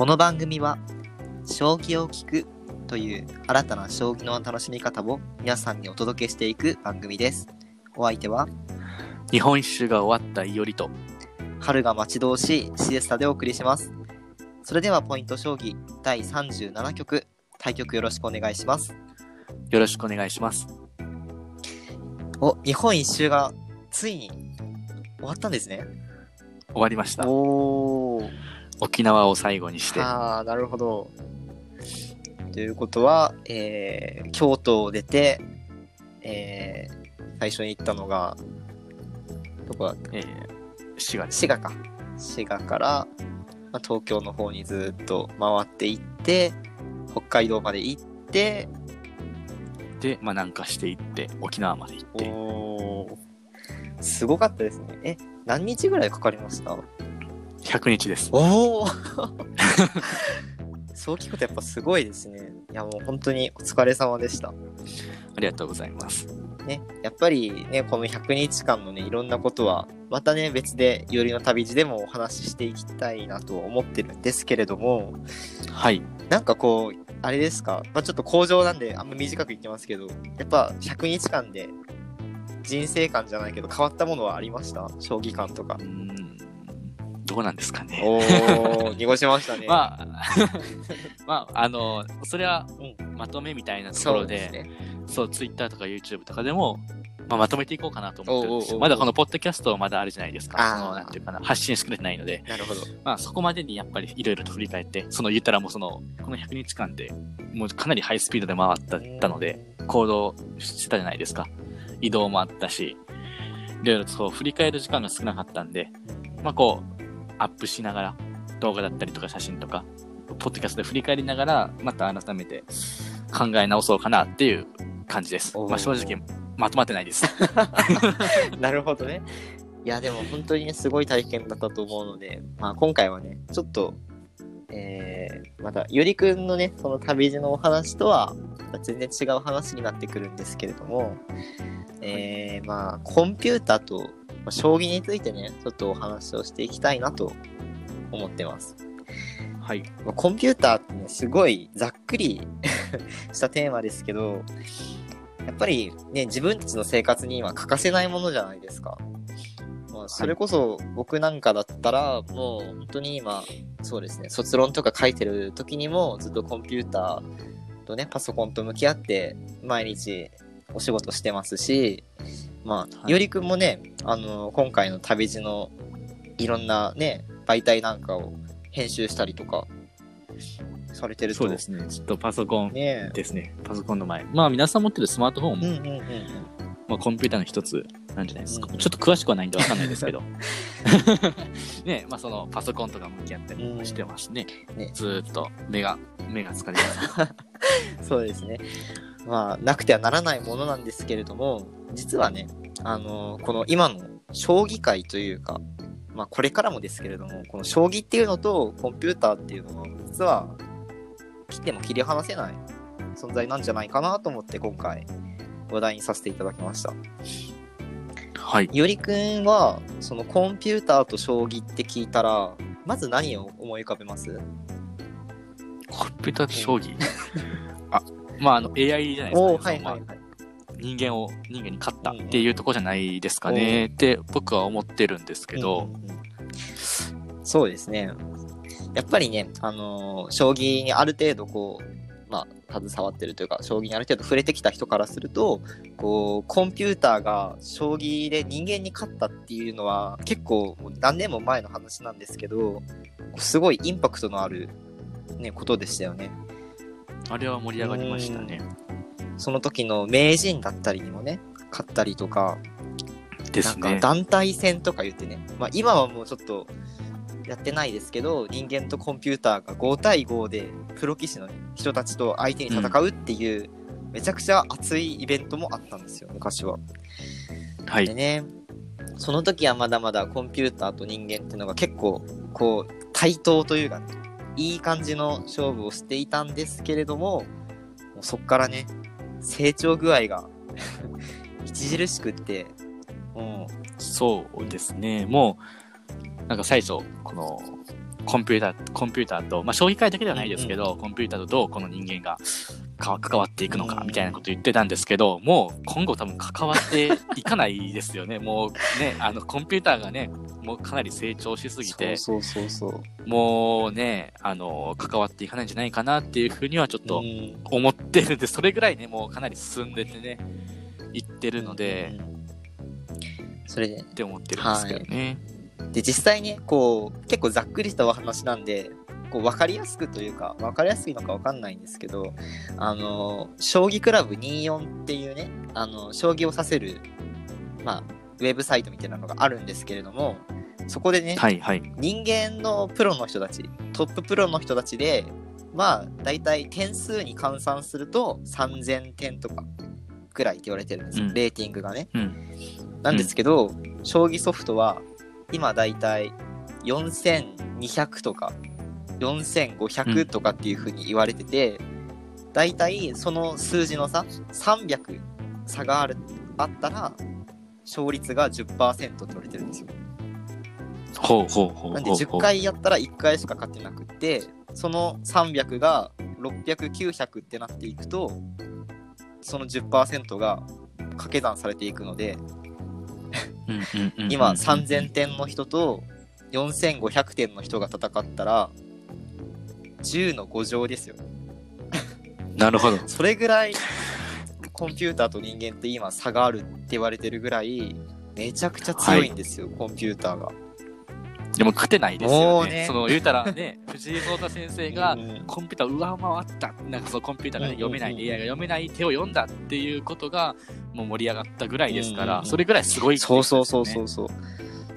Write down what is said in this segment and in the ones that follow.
この番組は将棋を聞くという新たな将棋の楽しみ方を皆さんにお届けしていく番組です。お相手は？日本一周が終わったいおりと、春が待ち遠しいシエスタでお送りします。それではポイント将棋第37局対局よろしくお願いします。よろしくお願いします。お、日本一周がついに終わったんですね。終わりました。おお。沖縄を最後にして、ああ、なるほど。ということは、えー京都を出て、えー最初に行ったのが、どこだった？えー、滋賀。滋賀か。滋賀から、まあ、東京の方にずっと回っていって、北海道まで行って、で、まあなんかしていって、沖縄まで行って、おーすごかったですね。え、何日ぐらいかかりました？100日です。おお そう聞くとやっぱすごいですね。いやもう本当にお疲れ様でした。ありがとうございます。ね、やっぱりね、この100日間のね、いろんなことは、またね、別で、よりの旅路でもお話ししていきたいなと思ってるんですけれども、はい。なんかこう、あれですか、まあ、ちょっと工場なんで、あんま短く言ってますけど、やっぱ100日間で、人生観じゃないけど、変わったものはありました？将棋観とかどうなんですかね。おー、濁しましたね。まあ、まあ、あの、それはうんまとめみたいなところで。そう、ツイッターとか YouTube とかでも、まあ、まとめていこうかなと思ってまだこのポッドキャストはまだあるじゃないですか。その、なんていうかな、発信しきれてないので、なるほど。まあそこまでにやっぱりいろいろと振り返って、その言ったらもうその、この100日間でもうかなりハイスピードで回ったので、行動してたじゃないですか。移動もあったし、いろいろとそう振り返る時間が少なかったんで、まあこう、アップしながら、動画だったりとか写真とか、ポッドキャストで振り返りながら、また改めて考え直そうかなっていう感じです。まあ正直、まとまってないです。なるほどね。いや、でも本当にね、すごい体験だったと思うので、まあ今回はね、ちょっと、えー、また、よりくんのね、その旅路のお話とは、全然違う話になってくるんですけれども、えー、まあ、コンピューターと、まあ将棋についてね、ちょっとお話をしていきたいなと思ってます。はい。まあコンピューターってね、すごいざっくり したテーマですけど、やっぱりね、自分たちの生活には欠かせないものじゃないですか。まあ、それこそ僕なんかだったら、もう本当に今、そうですね、卒論とか書いてる時にもずっとコンピューターとね、パソコンと向き合って毎日お仕事してますし、まあ、はいよりくんもね、あの、今回の旅路のいろんなね、媒体なんかを編集したりとかされてると。そうですね。ちょっとパソコンねですね。パソコンの前。まあ皆さん持ってるスマートフォンもうんうんうんうん。まあ、コンピューターの一つなんじゃないですか。うんちょっと詳しくはないんでわかんないですけど。ねまあそのパソコンとか向き合ったりもしてますね。ねずーっと目が、目が疲れます。そうですね。まあ、なくてはならないものなんですけれども、実はね、あのこの今の将棋界というか、まあ、これからもですけれども、この将棋っていうのとコンピューターっていうのは、実は、切っても切り離せない存在なんじゃないかなと思って、今回、話題にさせていただきました。はい。よりくんは、そのコンピューターと将棋って聞いたら、まず何を思い浮かべます？コンピューター将棋？あ、まああの AI じゃないですか、ね。おーはいはいはい。人間を、人間に勝ったっていうところじゃないですかね、って僕は思ってるんですけど、うんうんうんそうですね。やっぱりね、あのー将棋にある程度こう、まあ、携わってるというか、将棋にある程度触れてきた人からすると、こう、コンピューターが将棋で人間に勝ったっていうのは、結構何年も前の話なんですけど、すごいインパクトのある、ね、ことでしたよね。あれは盛り上がりましたね。その時の名人だったりにもね、勝ったりとか、ですね。なんか団体戦とか言ってね、まあ、今はもうちょっとやってないですけど人間とコンピューターが5対5でプロ棋士の人たちと相手に戦うっていう、めちゃくちゃ熱いイベントもあったんですよ昔は。はい。でねその時はまだまだコンピューターと人間っていうのが結構こう対等というか、ね、いい感じの勝負をしていたんですけれどももうそっからね成長具合が 著しくってもうそうですね。もう、なんか最初、この、コンピューター、コンピューターと、まあ、将棋界だけではないですけど、コンピューターとどうこの人間がか関わっていくのか、みたいなこと言ってたんですけど、もう今後多分関わっていかないですよね。もうね、あの、コンピューターがね、もうかなり成長しすぎて、そうそうそうそう。もうね、あの、関わっていかないんじゃないかなっていうふうにはちょっとうん思ってるんで、それぐらいね、もうかなり進んでてね、いってるので、うんそれでって思ってるんですけどね。で実際ねこう結構ざっくりしたお話なんでこう分かりやすくというか分かりやすいのか分かんないんですけどあの将棋クラブ24っていうねあの将棋をさせる、まあ、ウェブサイトみたいなのがあるんですけれどもそこでね、はいはい。人間のプロの人たちトッププロの人たちでまあ大体点数に換算すると3000点とかぐらいって言われてるんですよ、うんレーティングがね。うん。なんですけど、将棋ソフトは今だいたい4200とか4500とかっていう風に言われてて、だいたいその数字の差300差があるあったら勝率が10%って言われてるんですよ。ほうほうほう。なんで10回やったら1回しか勝ってなくってその300が600900ってなっていくとその10%が掛け算されていくので今3000点の人と4500点の人が戦ったら10の5乗ですよ。なるほど。それぐらいコンピューターと人間って今差があるって言われてるぐらいめちゃくちゃ強いんですよ、コンピューターが。でも勝てないですもよね。うね。その言うたらね、藤井聡太先生がうんコンピューターを上回った、なんかそのコンピューターが、読めない、AI が読めない手を読んだっていうことがもう盛り上がったぐらいですから、それぐらいすごいっていそうそうそうそうそう。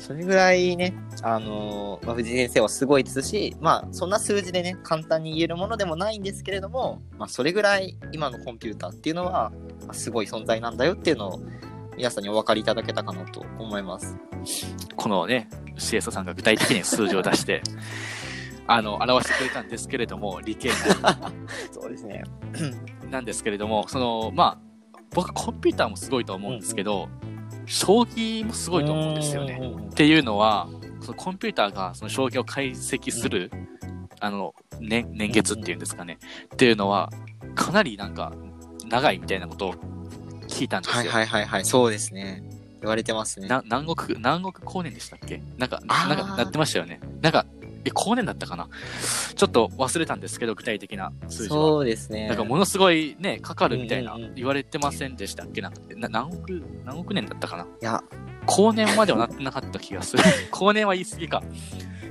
それぐらいね、あのーまあ、藤井先生はすごいですし、まあ、そんな数字でね、簡単に言えるものでもないんですけれども、まあ、それぐらい今のコンピューターっていうのは、まあ、すごい存在なんだよっていうのを、皆さんにお分かりいただけたかなと思います。このね、シエソさんが具体的に数字を出して、あの、表してくれたんですけれども、理系 そうですね。なんですけれども、その、まあ、僕コンピューターもすごいと思うんですけど、将棋もすごいと思うんですよね。うんっていうのは、そのコンピューターがその将棋を解析する、あの、年、年月っていうんですかね。っていうのは、かなりなんか、長いみたいなことを聞いたんですよ。はいはいはいはい、そうですね。言われてますね。な南国、南国光年でしたっけ？なんか、なんか、なってましたよね。なんか、え、光年だったかな？ちょっと忘れたんですけど、具体的な数字は。そうですね。なんかものすごいね、かかるみたいなうんうんうん言われてませんでしたっけな？んかな何億、何億年だったかな？いや、後年まではなってなかった気がする。後年は言い過ぎか。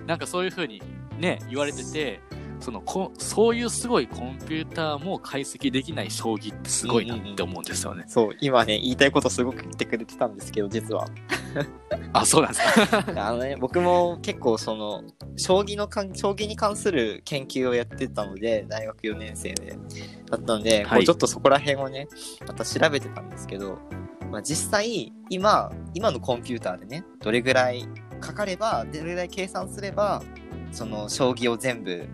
なんかそういう風にね、言われてて、そのこ、そういうすごいコンピューターも解析できない将棋ってすごいなって思うんですよね。そう、今ね、言いたいことすごく言ってくれてたんですけど、実は。あ、そうなんですか。あのね、僕も結構その、将棋のかん、将棋に関する研究をやってたので、大学4年生で。だったので、こはいうちょっとそこら辺をね、また調べてたんですけど、まあ、実際、今、今のコンピューターでね、どれぐらいかかれば、どれぐらい計算すれば、その、将棋を全部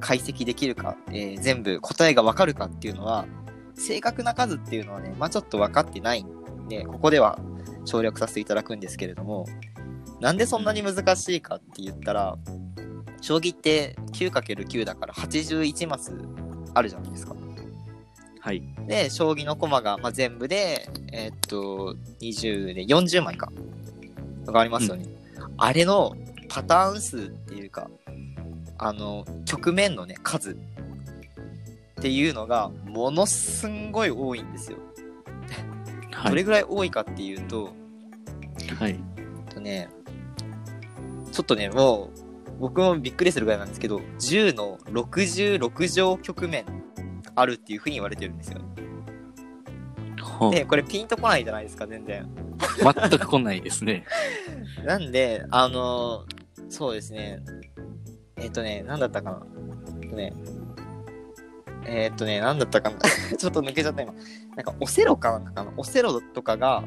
解析できるか、えー全部答えがわかるかっていうのは、正確な数っていうのはね、まあちょっと分かってないんで、ここでは省略させていただくんですけれども、なんでそんなに難しいかって言ったら、将棋って 9×9 だから81マスあるじゃないですか。はい。で、将棋の駒が、まあ、全部で、えーっと、20で40枚か。がありますよね。あれのパターン数っていうか、あの、局面のね、数っていうのが、ものすんごい多いんですよ。はい。どれぐらい多いかっていうと、はい。とね、ちょっとね、もう、僕もびっくりするぐらいなんですけど、10の66乗局面あるっていうふうに言われてるんですよ。で、これピンとこないじゃないですか、全然。全く来ないですね。なんで、あのーそうですね。えっ、とね、なんだったかな。えっとね、えっ、とね、なんだったかな。ちょっと抜けちゃった今。なんか、オセロかなんかかな。オセロとかが、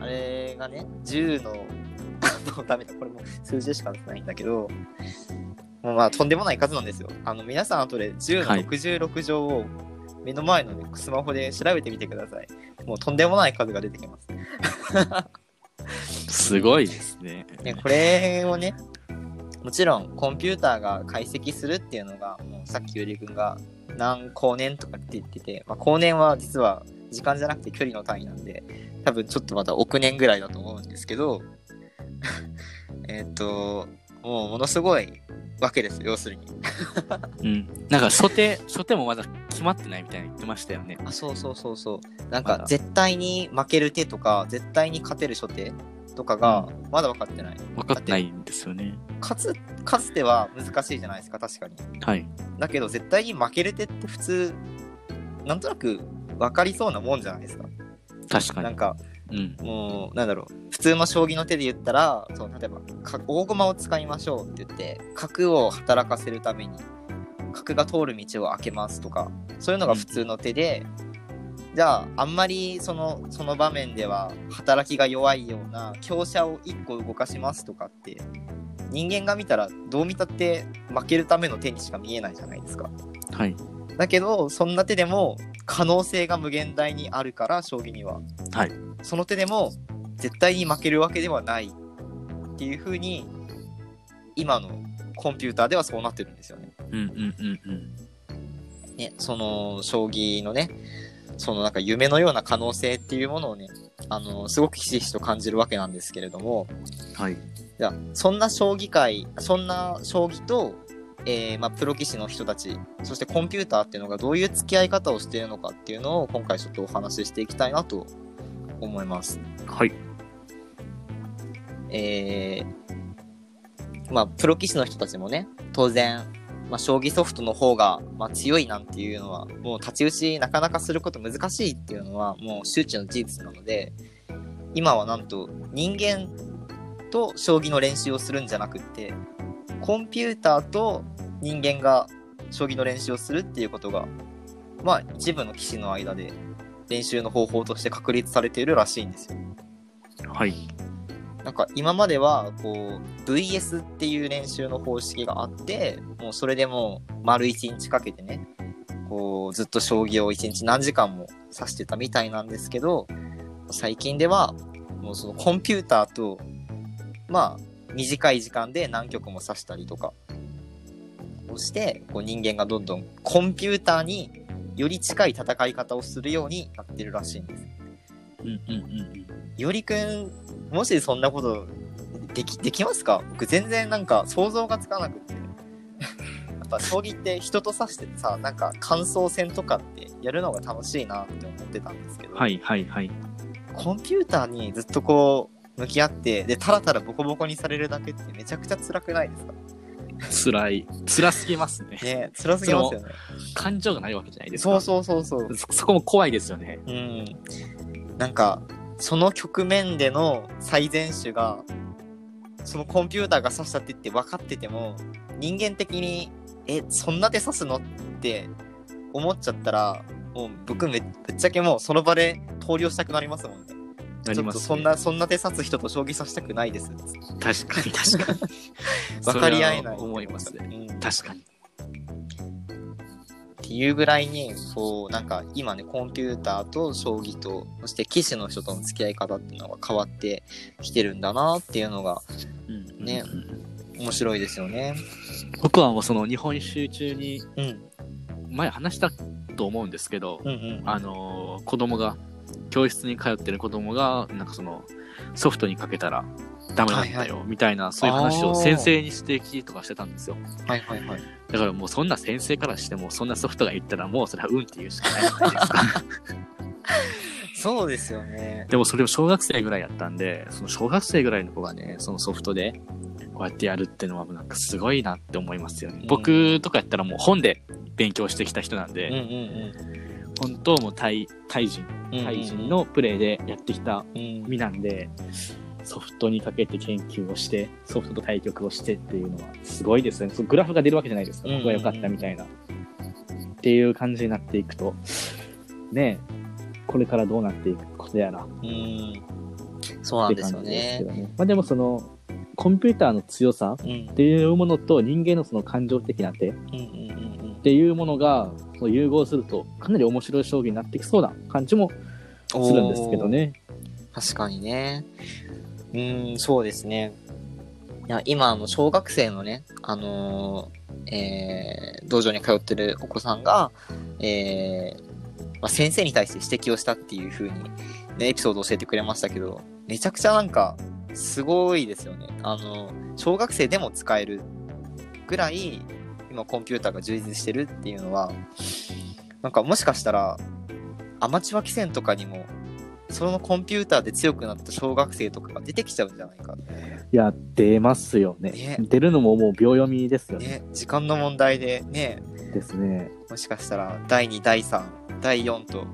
あれがね、10の、もうダメだ、これもう数字しか出せないんだけど、もうまあ、とんでもない数なんですよ。あの、皆さん後で10のはい66乗を目の前の、ね、スマホで調べてみてください。もうとんでもない数が出てきます。すごいですね。ね、これをね、もちろんコンピューターが解析するっていうのがもうさっきゆりくんが何光年とかって言ってて、まあ、光年は実は時間じゃなくて距離の単位なんで多分ちょっとまた億年ぐらいだと思うんですけど えっともうものすごいわけです要するに うん。なんか、初手、初手もまだ決まってないみたいに言ってましたよね。あそうそうそうそうなんか絶対に負ける手とか絶対に勝てる初手とかがまだ分かってない、分かってないんですよね。勝つ勝つ手は難しいじゃないですか確かにはい。だけど絶対に負ける手って普通なんとなく分かりそうなもんじゃないですか確かに。なんかうん。もうなんだろう普通の将棋の手で言ったらそう例えばか大駒を使いましょうって言って角を働かせるために角が通る道を開けますとかそういうのが普通の手で、じゃああんまりそのその場面では働きが弱いような強者を1個動かしますとかって人間が見たらどう見たって負けるための手にしか見えないじゃないですか。はい。だけどそんな手でも可能性が無限大にあるから将棋には、はいその手でも絶対に負けるわけではないっていう風に今のコンピューターではそうなってるんですよね。うんうんうんうん。ねその将棋のねそのなんか夢のような可能性っていうものをねあのすごくひしひしと感じるわけなんですけれどもはい。じゃあそんな将棋界そんな将棋と、えーまあ、プロ棋士の人たちそしてコンピューターっていうのがどういう付き合い方をしているのかっていうのを今回ちょっとお話ししていきたいなと思います。はい。えーまあ、プロ棋士の人たちもね当然、まあ、将棋ソフトの方が、まあ、強いなんていうのはもう太刀打ちなかなかすること難しいっていうのはもう周知の事実なので今はなんと人間と将棋の練習をするんじゃなくってコンピューターと人間が将棋の練習をするっていうことがまあ一部の棋士の間で練習の方法として確立されているらしいんですよ。はい。なんか今まではこう VS っていう練習の方式があってもうそれでもう丸1日かけてねこうずっと将棋を1日何時間も指してたみたいなんですけど最近ではもうそのコンピューターとまあ短い時間で何局も指したりとかをしてこう人間がどんどんコンピューターにより近い戦い方をするようになってるらしいんです。うんうんうんうん。よりくん、もしそんなことでき、できますか？僕全然なんか想像がつかなくて。やっぱ将棋って人と指しててさ、なんか感想戦とかってやるのが楽しいなって思ってたんですけど、はいはいはい。コンピューターにずっとこう、向き合って、で、たらたらボコボコにされるだけってめちゃくちゃ辛くないですか？辛い。辛すぎますね。ね辛すぎますよね。感情がないわけじゃないですか。そうそうそうそう。そそこも怖いですよね。うん。なんか、その局面での最善手が、そのコンピューターが指した手って分かってても、人間的に、え、そんな手指すのって思っちゃったら、もう僕めぶっちゃけもうその場で投了したくなりますもんね。なります、ね。ちょっとそんな、そんな手指す人と将棋指したくないです。確かに確かに。分かり合えない。思いますね。うん確かに。っていうぐらいにこうなんか今ねコンピューターと将棋とそして棋士の人との付き合い方っていうのが変わってきてるんだなっていうのがうんね面白いですよね。僕はもうその日本一周中にうん。前話したと思うんですけど、うんうん。あのー子供が教室に通ってる子供がなんかそのソフトにかけたらダメなんだよ、はいみたいなそういう話を先生に指摘とかしてたんですよ。はいはいはい。だからもうそんな先生からしてもそんなソフトが言ったらもうそれはうんって言うしかないじゃないですか。そうですよね。でもそれを小学生ぐらいやったんでその小学生ぐらいの子がねそのソフトでこうやってやるっていうのはなんかすごいなって思いますよね、うん。僕とかやったらもう本で勉強してきた人なんうんで、うん。本当もう対対人うん。対人のプレイでやってきたうん。身なんで、ソフトにかけて研究をして、ソフトと対局をしてっていうのはすごいですね。そうグラフが出るわけじゃないですか。うんここが良かったみたいな。っていう感じになっていくと、ねえ、これからどうなっていくことやらっうん。そうなんですよて感じでね。どね。まあでもその、コンピューターの強さうんっていうものと人間のその感情的な手っていうものがその融合するとかなり面白い将棋になってきそうな感じもうん。するんですけどね。確かにね。うん、そうですね。いや、今、あの、小学生のね、あのーえー道場に通ってるお子さんが、えーまあ、先生に対して指摘をしたっていう風に、ね、エピソードを教えてくれましたけど、めちゃくちゃなんか、すごいですよね。あの、小学生でも使えるぐらい、今コンピューターが充実してるっていうのは、なんかもしかしたら、アマチュア棋戦とかにも、そのコンピューターで強くなった小学生とかが出てきちゃうんじゃないか。いや、出ますよね。ね出るのももう秒読みですよね。ね、時間の問題でね、ですね。もしかしたら第2、第3、第4と、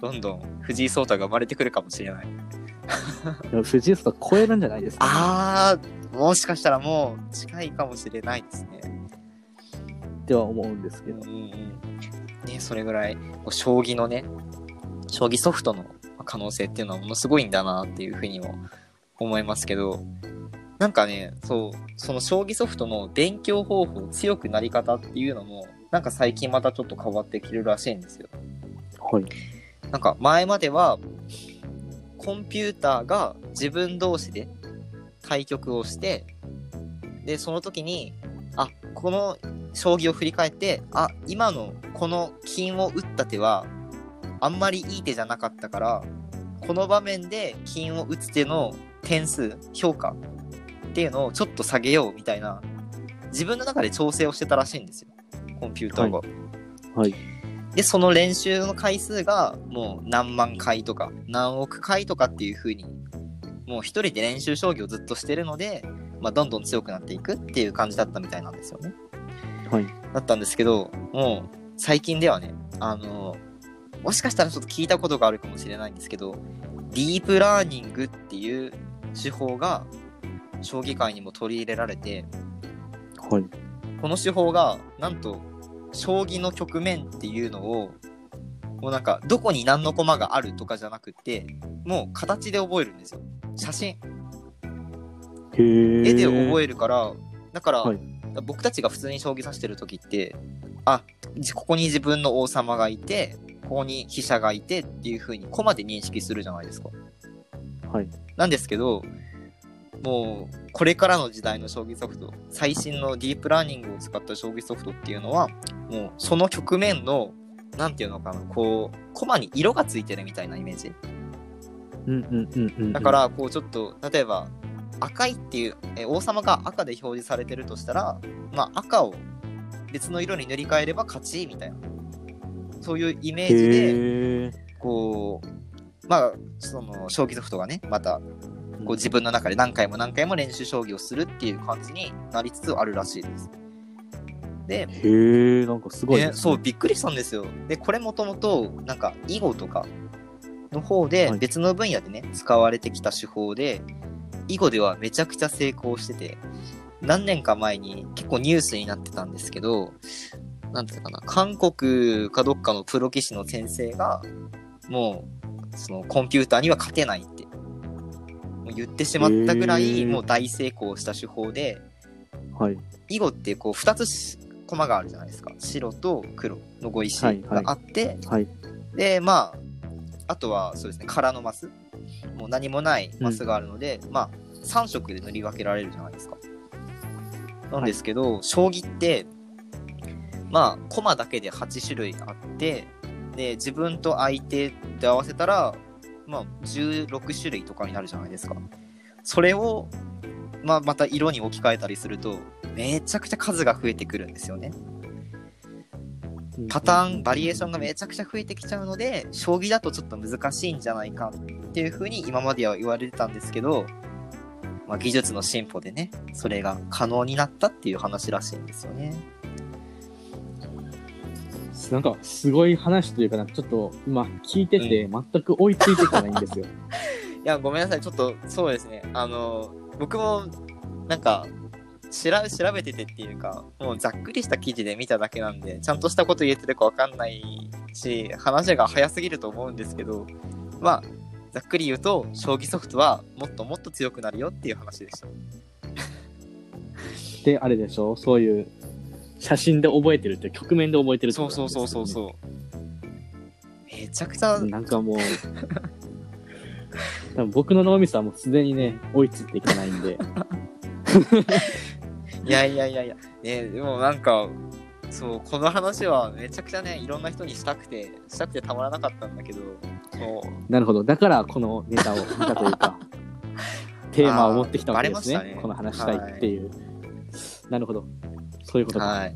どんどん藤井聡太が生まれてくるかもしれない。でも藤井さん超えるんじゃないですか、あー、もしかしたらもう近いかもしれないですね。っては思うんですけど。うん。ね、それぐらい、将棋のね、将棋ソフトの可能性っていうのはものすごいんだなっていうふうにも思いますけど、なんかね、そう、その将棋ソフトの勉強方法、強くなり方っていうのも、なんか最近またちょっと変わってきてるらしいんですよ。はい。なんか前までは、コンピューターが自分同士で対局をして、で、その時に、あ、この将棋を振り返って、あ、今のこの金を打った手は、あんまりいい手じゃなかったから、この場面で金を打つ手の点数、評価っていうのをちょっと下げようみたいな、自分の中で調整をしてたらしいんですよ。コンピューターが。はい。で、その練習の回数がもう何万回とか何億回とかっていう風に、もう一人で練習将棋をずっとしてるので、まあ、どんどん強くなっていくっていう感じだったみたいなんですよね。はい。だったんですけど、もう最近ではね、あの、もしかしたらちょっと聞いたことがあるかもしれないんですけど、ディープラーニングっていう手法が将棋界にも取り入れられて、はい。この手法がなんと将棋の局面っていうのをもうなんかどこに何の駒があるとかじゃなくてもう形で覚えるんですよ写真。絵で覚ええるからだから、はい僕たちが普通に将棋指してる時ってあじここに自分の王様がいてここに飛車がいてっていう風に駒で認識するじゃないですかはい。なんですけどもうこれからの時代の将棋ソフト最新のディープラーニングを使った将棋ソフトっていうのはもうその局面のなんていうのかなこう駒に色がついてるみたいなイメージうんうんうんうん。だか、らこうちょっと例えば赤いっていうえ王様が赤で表示されてるとしたらまあ赤を別の色に塗り替えれば勝ちみたいなそういうイメージで。こうまあその将棋ソフトがねまたこう自分の中で何回も何回も練習将棋をするっていう感じになりつつあるらしいです。で、へえ、なんかすごいね。ねそう、びっくりしたんですよ。で、これもともと、なんか、囲碁とかの方ではい別の分野でね、使われてきた手法で、囲碁ではめちゃくちゃ成功してて、何年か前に結構ニュースになってたんですけど、なんていうのかな、韓国かどっかのプロ棋士の先生が、もう、そのコンピューターには勝てないって、もう言ってしまったぐらい、もう大成功した手法で、はい。囲碁ってこう2つし駒があるじゃないですか。白と黒の碁石はいがあって、はい。でまああとはそうですね空のマス。もう何もないマスがあるので、まあ3色で塗り分けられるじゃないですか。なんですけど、将棋ってまあ駒だけで8種類あってで自分と相手で合わせたらまあ16種類とかになるじゃないですか。それをまあ、また色に置き換えたりするとめちゃくちゃ数が増えてくるんですよね。パターンバリエーションがめちゃくちゃ増えてきちゃうので将棋だとちょっと難しいんじゃないかっていうふうに今までは言われてたんですけど、まあ、技術の進歩でねそれが可能になったっていう話らしいんですよねなんか、すごい話というか、なんかちょっと、今、聞いてて、全く追いついていかないんですよ。いやごめんなさい。ちょっとそうですね。あの僕もなんか調べ調べててっていうかもうざっくりした記事で見ただけなんでちゃんとしたこと言えてるかわかんないし話が早すぎると思うんですけどまあざっくり言うと将棋ソフトはもっともっと強くなるよっていう話でした。で、あれでしょ？そういう、写真で覚えてるって、曲面で覚えてるってそうそうそうそうう。そうめちゃくちゃなんかもう、多分僕の脳みそはもうすでにね、追いついていかないんで、いやいやいやいや、ね、でもなんか、そう、この話はめちゃくちゃね、いろんな人にしたくて、したくてたまらなかったんだけど、そうなるほど。だから、このネタを見たというか、テーマを持ってきたわけですね。あーバレましたねこの話したいっていう。なるほど。そういうことか。はい。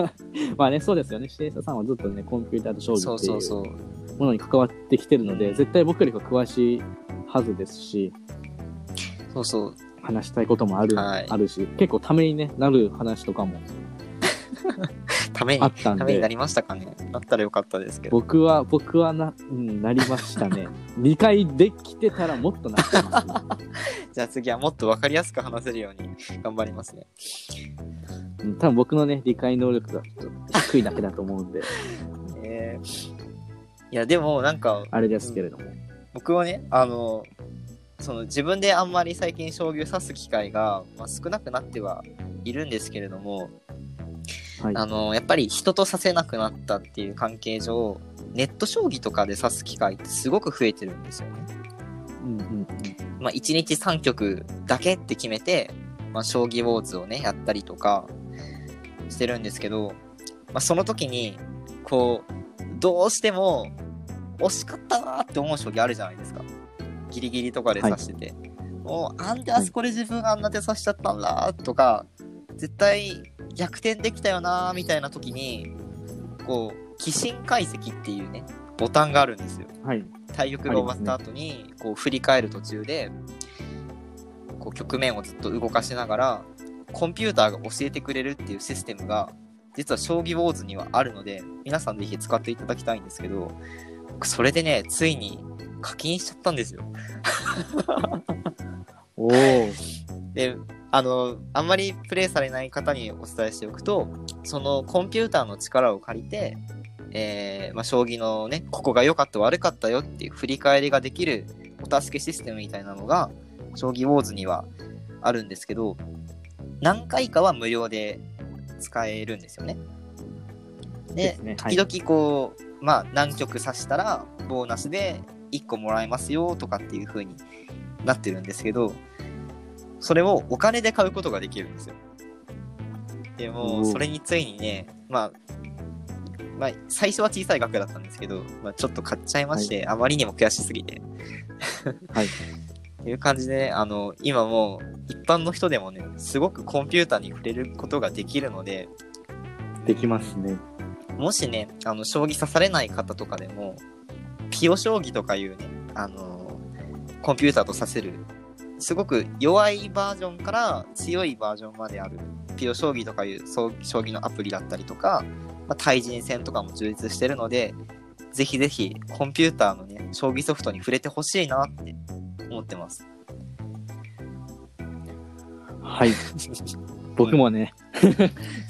まあね、そうですよね。シエサさんはずっとね、コンピューターと将棋っていう。ものに関わってきてるので、絶対僕よりか詳しいはずですし、そうそう。話したいこともある,、はいあるし、結構ために、ね、なる話とかも ためにあ、ったんで、ためになりましたかね。なったらよかったですけど。僕は、僕はな、うん、なりましたね。理解できてたらもっとなってます、ね。じゃあ次はもっとわかりやすく話せるように頑張りますね。うん多分僕のね、理解能力が低いだけだと思うんで、えーいや、でもなんか、あれですけれども。僕はね、あの、その自分であんまり最近将棋を指す機会が、まあ、少なくなってはいるんですけれども、はい。あの、やっぱり人と指せなくなったっていう関係上、ネット将棋とかで指す機会ってすごく増えてるんですよね。うんうんうん。まあ、1日3局だけって決めて、まあ、将棋ウォーズをね、やったりとかしてるんですけど、まあ、その時に、こう、どうしても惜しかったなーって思う将棋あるじゃないですか。ギリギリとかで指してて。もう、なんであそこで自分があんな手指しちゃったんだとか、絶対逆転できたよなーみたいな時に、こう、寄進解析っていうね、ボタンがあるんですよ。はい。対局が終わった後に、こう振り返る途中でこう局面をずっと動かしながらコンピューターが教えてくれるっていうシステムが実は将棋ウォーズにはあるので皆さんぜひ使っていただきたいんですけど僕それでねついに課金しちゃったんですよ おお。であのあんまりプレイされない方にお伝えしておくとそのコンピューターの力を借りてえーまあ、将棋のね、ここが良かった悪かったよっていう振り返りができるお助けシステムみたいなのが、将棋ウォーズにはあるんですけど、何回かは無料で使えるんですよね。でですね。はい時々こう、まあ何局指したらボーナスで1個もらえますよとかっていう風になってるんですけど、それをお金で買うことができるんですよ。でもそれについにね、まあ、まあ、最初は小さい額だったんですけど、まあ、ちょっと買っちゃいまして、あまりにも悔しすぎて。はい。と いう感じでね、あの、今もう一般の人でもね、すごくコンピューターに触れることができるので、できますね。もしね、あの、将棋指されない方とかでも、ピオ将棋とかいうね、あのコンピューターと指せる、すごく弱いバージョンから強いバージョンまである、ピオ将棋とかいう将棋のアプリだったりとか、まあ、対人戦とかも充実してるので、ぜひぜひコンピューターのね、将棋ソフトに触れてほしいなって思ってます。はい。僕もね、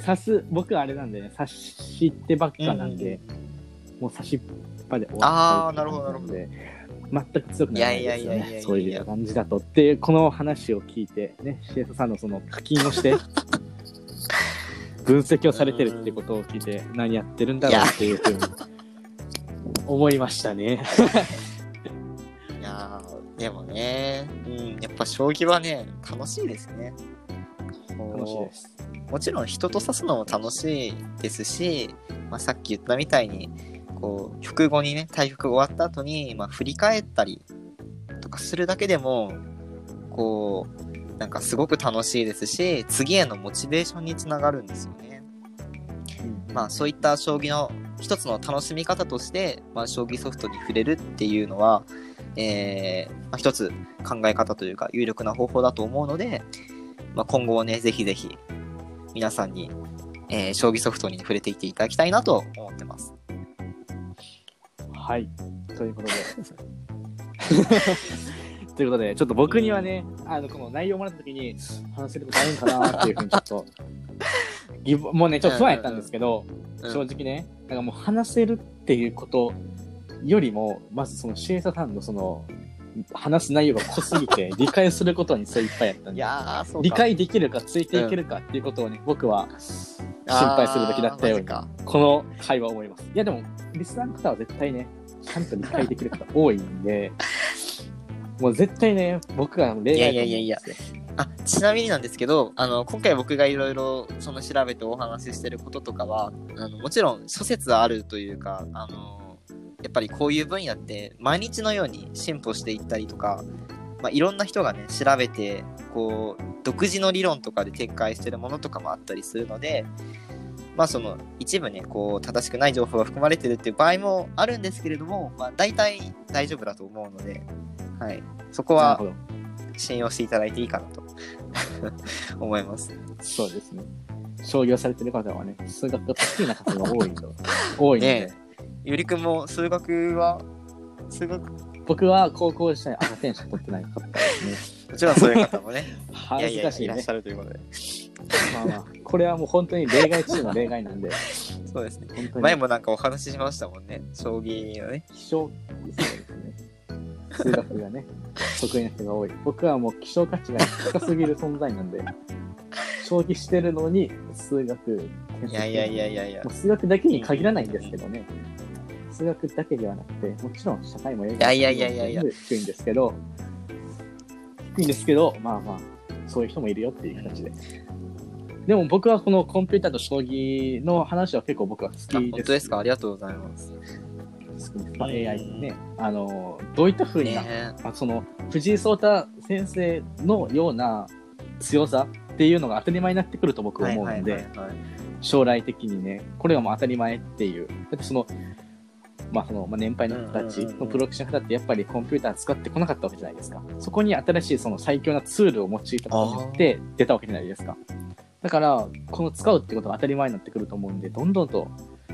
指す、僕あれなんでね、指してばっかなんで、もう指しっぱで終わっちゃうって感じんで全く強くならないですよね。そういう感じだと。ってこの話を聞いて、ね、シエサさんのその課金をして、分析をされてるってことを聞いて、何やってるんだろうっていうふうに思いましたね。いやーでもね、うん、やっぱ将棋はね、楽しいですね。楽しいです。もちろん人と指すのも楽しいですし、まあ、さっき言ったみたいに、こう、局後にね、対局が終わった後に、まあ、振り返ったりとかするだけでも、こう、なんかすごく楽しいですし、次へのモチベーションにつながるんですよね。まあ、そういった将棋の一つの楽しみ方として、まあ、将棋ソフトに触れるっていうのは、えーまあ、一つ考え方というか有力な方法だと思うので、まあ、今後はね、ぜひぜひ皆さんに、えー将棋ソフトに触れていっていただきたいなと思ってます。はい。ということで。ということで、ちょっと僕にはね、あの、この内容をもらった時に、話せることあるんかなっていうふうにちょっと、疑問もうね、ちょっと不安やったんですけど、うん正直ね、なんかもう話せるっていうことよりも、まずそのシエサさんのその、話す内容が濃すぎて、理解することに精一杯やったんいで。理解できるかついていけるかっていうことをね、僕は心配するべきだったようにこの会話思います。いやでも、リスナーの方は絶対ね、ちゃんと理解できる方多いんで、もう絶対ね、僕が例いや外いやいやいやと思うんですよあちなみになんですけどあの今回僕がいろいろその調べてお話ししてることとかはあのもちろん諸説あるというかあのやっぱりこういう分野って毎日のように進歩していったりとか、まあ、いろんな人がね調べてこう独自の理論とかで展開してるものとかもあったりするのでまあその一部ねこう正しくない情報が含まれてるっていう場合もあるんですけれども、まあ、大体大丈夫だと思うので、はい、そこは。信用していただいていいかなと 思います。そうですね。商業されてる方はね、数学が得意な方が多いと。多いねゆりくんも数学は？数学？も僕は高校時代赤点しか取ってないかったですね。ちろんそういう方もねいや恥いやいらっし。ゃるということでまあまあ、これはもう本当に例外中の例外なんで、そうですね。本当に。前もなんかお話ししましたもんね。将棋のね。気象ですね。数学がね、得意な人が多い。僕はもう希少価値が高すぎる存在なんで、将棋してるのに数学、いやいやいやいやいや。もう数学だけに限らないんですけどね。数学だけではなくて、もちろん社会も英語やいやいやいやいや。全部低いんですけど、低いんですけど、まあまあ、そういう人もいるよっていう形で。でも僕はこのコンピューターと将棋の話は結構僕は好きです。あ本当ですか？ありがとうございます。まあ、AI ね、あの、どういった風にな、ねまあ、その藤井聡太先生のような強さっていうのが当たり前になってくると僕は思うので、将来的にね、これがもう当たり前っていう。だってその、まあその、まあ、年配の人たちのプロ棋士の方ってやっぱりコンピューター使ってこなかったわけじゃないですか。そこに新しいその最強なツールを用いたことによって出たわけじゃないですか。だから、この使うってことが当たり前になってくると思うんで、どんどんと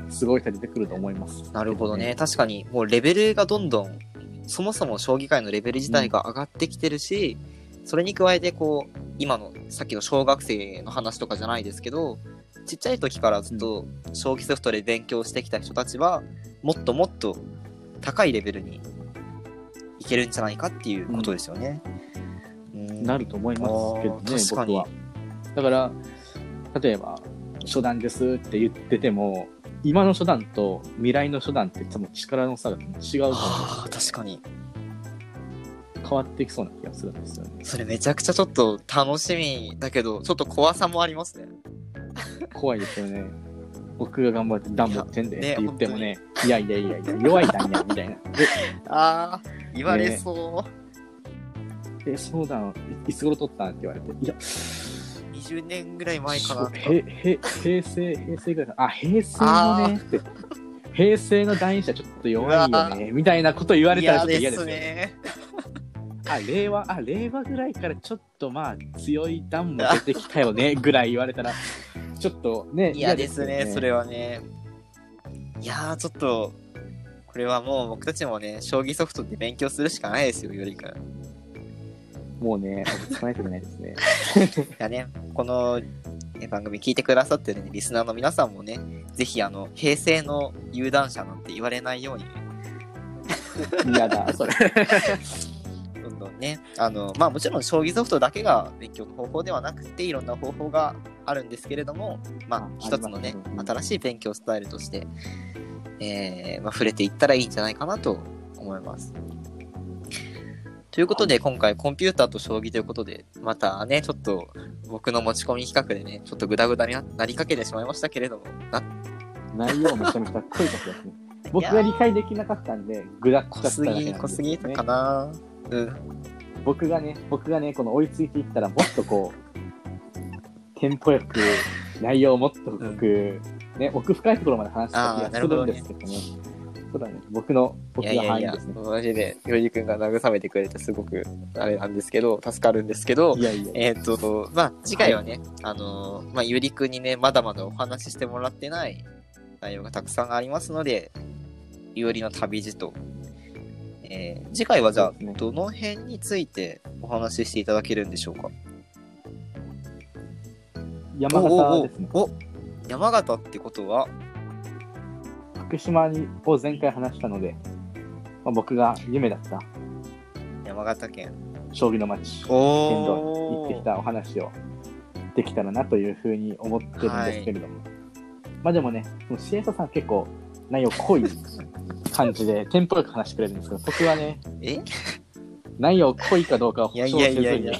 すごい人出てくると思います。なるほどね。確かに、もうレベルがどんどん、そもそも将棋界のレベル自体が上がってきてるし、それに加えて、こう、今の、さっきの小学生の話とかじゃないですけど、ちっちゃい時からずっと将棋ソフトで勉強してきた人たちは、もっともっと高いレベルにいけるんじゃないかっていうことですよね。うんなると思いますけどね、あー確かに僕は。だから、例えば、初段ですって言ってても、今の初段と未来の初段って多分力の差が違うと思はあ、確かに。変わっていきそうな気がするんですよね。それめちゃくちゃちょっと楽しみだけど、ちょっと怖さもありますね。怖いですよね。僕が頑張って段持ってんでって言ってもね、いやいやいやいや、弱い段や、みたいな。ああ、言われそう。え、え、そういつ頃取ったんって言われて、いや、20年ぐらい前かな。へへ平成、平成ぐらいかな。あ、平成のね、って。平成の団員者ちょっと弱いよね、みたいなこと言われたらちょっと嫌嫌ですすね。あ、令和、あ、令和ぐらいからちょっとまあ強い段も出てきたよね、ぐらい言われたら、ちょっとね、嫌ですよね、それはね。いやー、ちょっと、これはもう僕たちもね、将棋ソフトで勉強するしかないですよ、よりくん。いもうね、落ち着かないといけないですね。やね、このえ番組聞いてくださってる、ね、リスナーの皆さんもね、ぜひ、あの、平成の有段者なんて言われないようにね、嫌だ、それ。どんどんね、あの、まあもちろん将棋ソフトだけが勉強の方法ではなくて、いろんな方法があるんですけれども、まああ一つのね、新しい勉強スタイルとして、えーまあ、触れていったらいいんじゃないかなと思います。ということで、今回コンピューターと将棋ということで、またね、ちょっと僕の持ち込み企画でね、ちょっとグダグダにななりかけてしまいましたけれども、な内容めちゃめちゃ濃いですね。僕が理解できなかったんで、ぐだ濃すぎ、す濃すぎたねかなうん。僕がね、僕がね、この追いついていったら、もっとこう、テンポよく、内容をもっと深く、ね、奥深いところまで話した気がするんですけどね。そうだね、僕の、い僕がやいやいや範囲ですね。、マジで、よりくんが慰めてくれてすごく、あれなんですけど、助かるんですけど、いやいや、えっ、と、まあ、次回はね、あのーまあ、ゆりくんにね、まだまだお話ししてもらってない内容がたくさんありますので、いおりの旅路と、えー次回はじゃあそうですね、どの辺についてお話ししていただけるんでしょうか？山形ですね。おおお山形ってことは、福島にを前回話したので、まあ、僕が夢だった山形県。将棋の街、剣道おに行ってきたお話をできたらなというふうに思ってるんですけれども。まあでもね、もうシエサさん結構内容濃い感じで テンポよく話してくれるんですけど、僕はね、え？内容濃いかどうかは保証せずに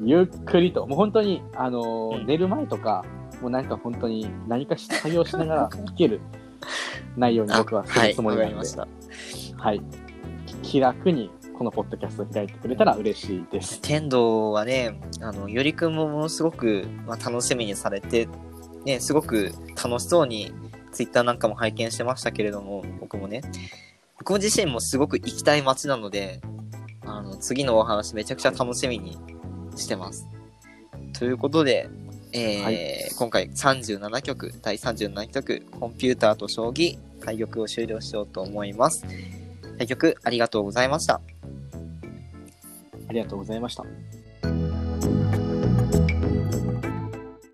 ゆっくりと、もう本当に、あのーうん寝る前とか、もうなんか本当に何かし作業しながら聞ける内容に僕はするつもりなので、かりました。はい。気楽にこのポッドキャストを開いてくれたら嬉しいです。天童はね、あの、よりくんもものすごく、まあ、楽しみにされて、ね、すごく楽しそうに、ツイッターなんかも拝見してましたけれども、僕もね、僕も自身もすごく行きたい街なので、あの、次のお話めちゃくちゃ楽しみにしてます。ということで、えーはい今回37曲、第37曲、コンピューターと将棋、対局を終了しようと思います。対局ありがとうございました。ありがとうございました。